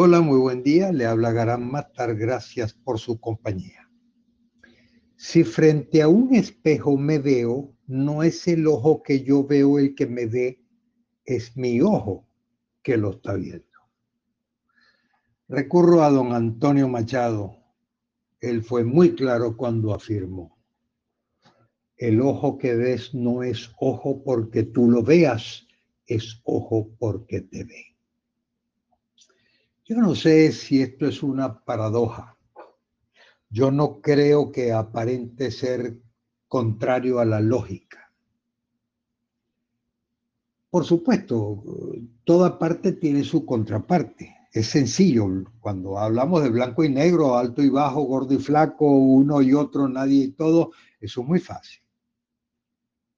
Hola, muy buen día. Le habla Garán Matar. Gracias por su compañía. Si frente a un espejo me veo, no es el ojo que yo veo el que me ve, es mi ojo que lo está viendo. Recurro a don Antonio Machado. Él fue muy claro cuando afirmó, el ojo que ves no es ojo porque tú lo veas, es ojo porque te ve. Yo no sé si esto es una paradoja. Yo no creo que aparente ser contrario a la lógica. Por supuesto, toda parte tiene su contraparte. Es sencillo. Cuando hablamos de blanco y negro, alto y bajo, gordo y flaco, uno y otro, nadie y todo, eso es muy fácil.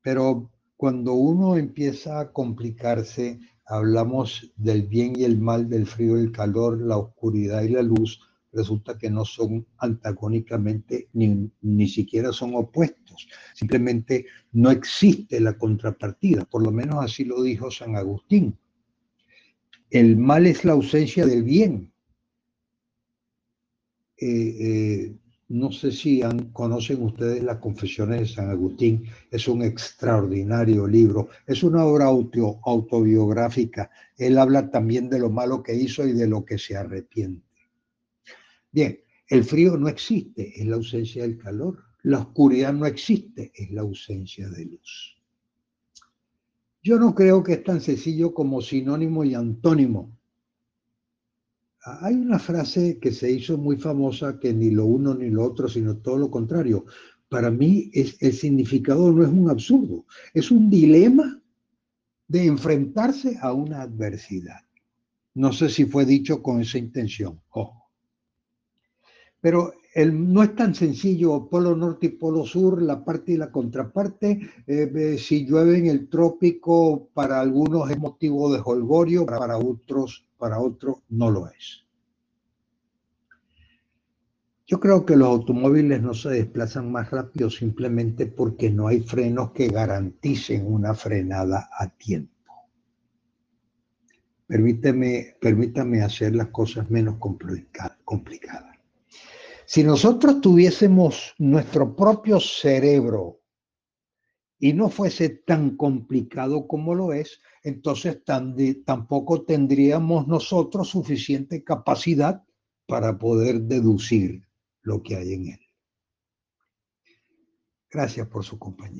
Pero cuando uno empieza a complicarse, hablamos del bien y el mal, del frío y el calor, la oscuridad y la luz, resulta que no son antagónicamente ni, ni siquiera son opuestos. Simplemente no existe la contrapartida, por lo menos así lo dijo San Agustín. El mal es la ausencia del bien. Eh, eh, no sé si conocen ustedes las Confesiones de San Agustín, es un extraordinario libro, es una obra autobiográfica. Él habla también de lo malo que hizo y de lo que se arrepiente. Bien, el frío no existe, es la ausencia del calor. La oscuridad no existe, es la ausencia de luz. Yo no creo que es tan sencillo como sinónimo y antónimo. Hay una frase que se hizo muy famosa que ni lo uno ni lo otro, sino todo lo contrario. Para mí es, el significado no es un absurdo, es un dilema de enfrentarse a una adversidad. No sé si fue dicho con esa intención, ojo. Pero el, no es tan sencillo, polo norte y polo sur, la parte y la contraparte. Eh, si llueve en el trópico, para algunos es motivo de holgorio, para otros, para otros no lo es. Yo creo que los automóviles no se desplazan más rápido simplemente porque no hay frenos que garanticen una frenada a tiempo. Permíteme, permítame hacer las cosas menos complicadas. Si nosotros tuviésemos nuestro propio cerebro y no fuese tan complicado como lo es, entonces tampoco tendríamos nosotros suficiente capacidad para poder deducir lo que hay en él. Gracias por su compañía.